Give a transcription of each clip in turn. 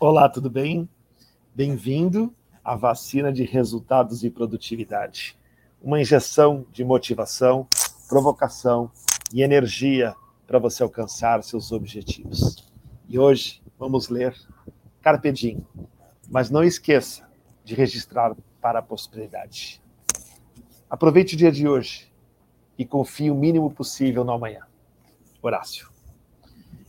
Olá, tudo bem? Bem-vindo à vacina de resultados e produtividade. Uma injeção de motivação, provocação e energia para você alcançar seus objetivos. E hoje vamos ler Carpe Diem, mas não esqueça de registrar para a prosperidade. Aproveite o dia de hoje e confie o mínimo possível no amanhã. Horácio.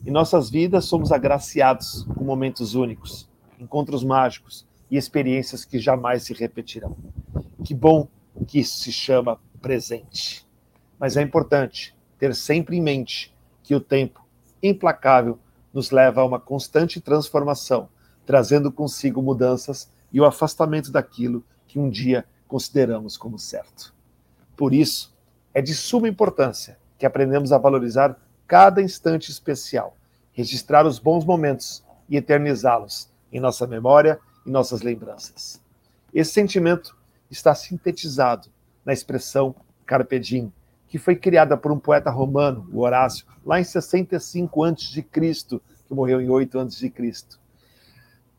Em nossas vidas, somos agraciados com momentos únicos, encontros mágicos e experiências que jamais se repetirão. Que bom que isso se chama presente. Mas é importante ter sempre em mente que o tempo implacável nos leva a uma constante transformação, trazendo consigo mudanças e o afastamento daquilo que um dia consideramos como certo. Por isso, é de suma importância que aprendemos a valorizar cada instante especial, registrar os bons momentos e eternizá-los em nossa memória e nossas lembranças. Esse sentimento está sintetizado na expressão carpe diem, que foi criada por um poeta romano, o Horácio, lá em 65 a.C., que morreu em 8 a.C.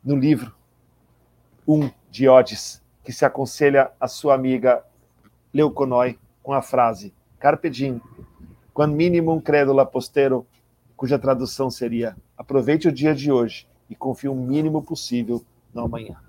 No livro 1 de Odes, que se aconselha a sua amiga Leuconói com a frase Carpe diem, quando minimum credula postero, cuja tradução seria: aproveite o dia de hoje e confie o mínimo possível no amanhã.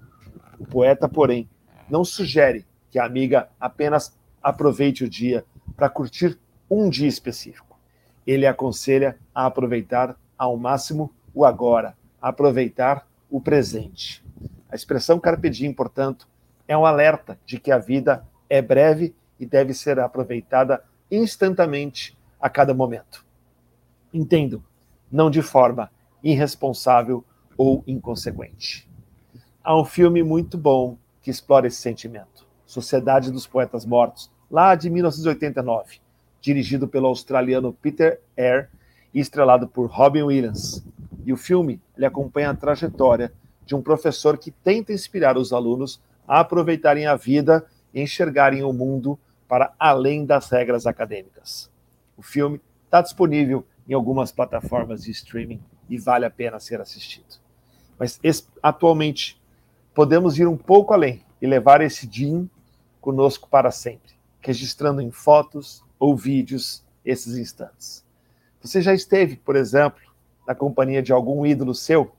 O poeta, porém, não sugere que a amiga apenas aproveite o dia para curtir um dia específico. Ele aconselha a aproveitar ao máximo o agora, aproveitar o presente. A expressão carpe diem, portanto, é um alerta de que a vida é breve e deve ser aproveitada instantaneamente a cada momento. Entendo, não de forma irresponsável ou inconsequente. Há um filme muito bom que explora esse sentimento, Sociedade dos Poetas Mortos, lá de 1989, dirigido pelo australiano Peter Eyre e estrelado por Robin Williams. E o filme ele acompanha a trajetória de um professor que tenta inspirar os alunos a aproveitarem a vida e enxergarem o mundo para além das regras acadêmicas. O filme está disponível em algumas plataformas de streaming e vale a pena ser assistido. Mas atualmente podemos ir um pouco além e levar esse DIN conosco para sempre, registrando em fotos ou vídeos esses instantes. Você já esteve, por exemplo, na companhia de algum ídolo seu?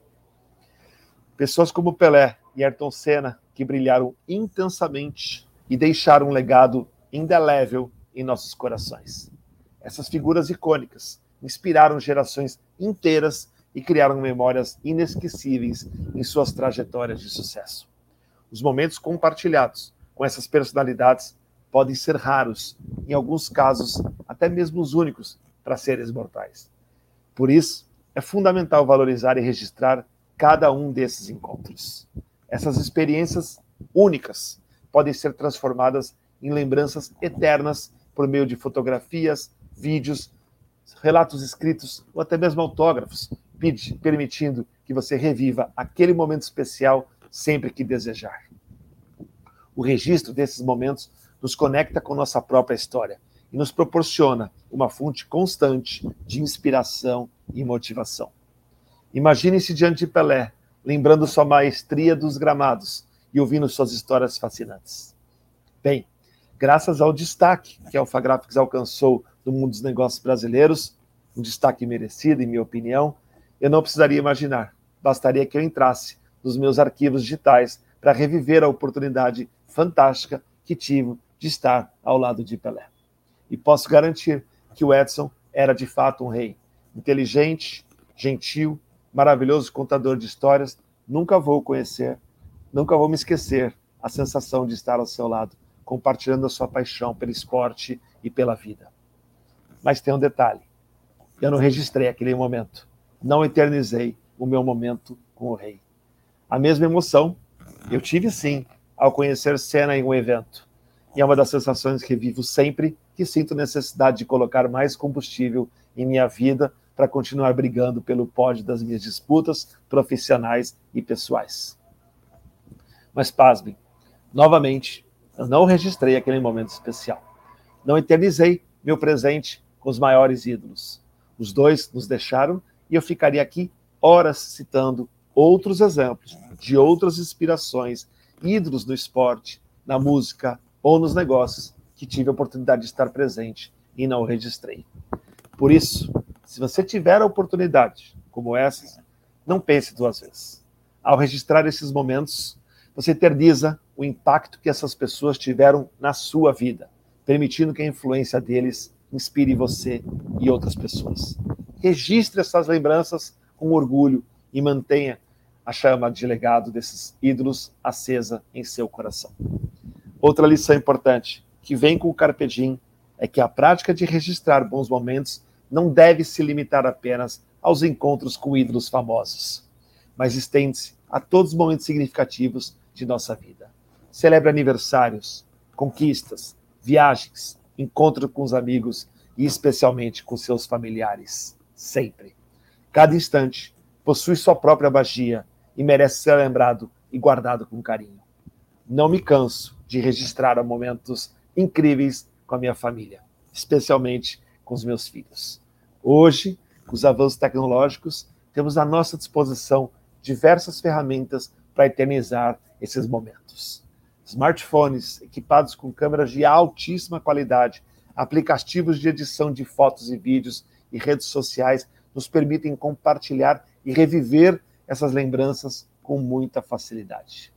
Pessoas como Pelé e Ayrton Senna que brilharam intensamente e deixaram um legado indelével em nossos corações. Essas figuras icônicas inspiraram gerações inteiras e criaram memórias inesquecíveis em suas trajetórias de sucesso. Os momentos compartilhados com essas personalidades podem ser raros, em alguns casos, até mesmo os únicos para seres mortais. Por isso, é fundamental valorizar e registrar cada um desses encontros. Essas experiências únicas podem ser transformadas em lembranças eternas por meio de fotografias, vídeos, relatos escritos ou até mesmo autógrafos, permitindo que você reviva aquele momento especial sempre que desejar. O registro desses momentos nos conecta com nossa própria história e nos proporciona uma fonte constante de inspiração e motivação. Imagine-se diante de Pelé, lembrando sua maestria dos gramados e ouvindo suas histórias fascinantes. Bem, graças ao destaque que a Alpha Graphics alcançou no mundo dos negócios brasileiros, um destaque merecido, em minha opinião, eu não precisaria imaginar. Bastaria que eu entrasse nos meus arquivos digitais para reviver a oportunidade fantástica que tive de estar ao lado de Pelé. E posso garantir que o Edson era de fato um rei. Inteligente, gentil, maravilhoso contador de histórias. Nunca vou conhecer, nunca vou me esquecer a sensação de estar ao seu lado, compartilhando a sua paixão pelo esporte e pela vida. Mas tem um detalhe: eu não registrei aquele momento, não eternizei o meu momento com o rei. A mesma emoção eu tive sim ao conhecer Senna em um evento. E é uma das sensações que vivo sempre que sinto necessidade de colocar mais combustível em minha vida para continuar brigando pelo pódio das minhas disputas profissionais e pessoais. Mas pasmem, novamente, eu não registrei aquele momento especial. Não eternizei meu presente com os maiores ídolos. Os dois nos deixaram e eu ficaria aqui horas citando outros exemplos de outras inspirações, ídolos no esporte, na música ou nos negócios que tive a oportunidade de estar presente e não registrei. Por isso, se você tiver a oportunidade como essas, não pense duas vezes. Ao registrar esses momentos, você eterniza o impacto que essas pessoas tiveram na sua vida, permitindo que a influência deles inspire você e outras pessoas. Registre essas lembranças com orgulho e mantenha a chama de legado desses ídolos acesa em seu coração. Outra lição importante que vem com o Carpe Diem é que a prática de registrar bons momentos não deve se limitar apenas aos encontros com ídolos famosos, mas estende-se a todos os momentos significativos de nossa vida. Celebre aniversários, conquistas, viagens, encontro com os amigos e especialmente com seus familiares, sempre. Cada instante possui sua própria magia e merece ser lembrado e guardado com carinho. Não me canso de registrar momentos incríveis com a minha família, especialmente com os meus filhos. Hoje, com os avanços tecnológicos, temos à nossa disposição diversas ferramentas para eternizar esses momentos. Smartphones equipados com câmeras de altíssima qualidade, aplicativos de edição de fotos e vídeos e redes sociais nos permitem compartilhar e reviver essas lembranças com muita facilidade.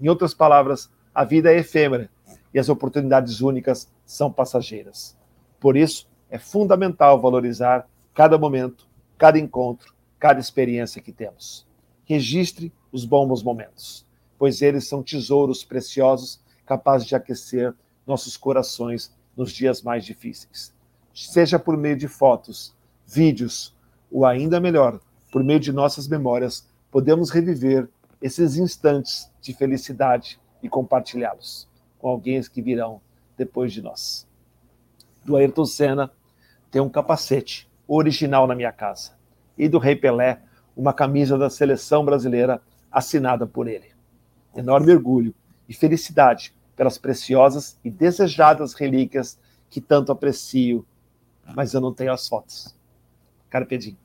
Em outras palavras, a vida é efêmera e as oportunidades únicas são passageiras. Por isso, é fundamental valorizar cada momento, cada encontro, cada experiência que temos. Registre os bons momentos, pois eles são tesouros preciosos capazes de aquecer nossos corações nos dias mais difíceis. Seja por meio de fotos, vídeos, ou ainda melhor, por meio de nossas memórias, podemos reviver esses instantes de felicidade e compartilhá-los com alguém que virão depois de nós. Do Ayrton Senna tem um capacete original na minha casa. E do Rei Pelé, uma camisa da seleção brasileira assinada por ele. Enorme orgulho e felicidade pelas preciosas e desejadas relíquias que tanto aprecio, mas eu não tenho as fotos. Carpe diem.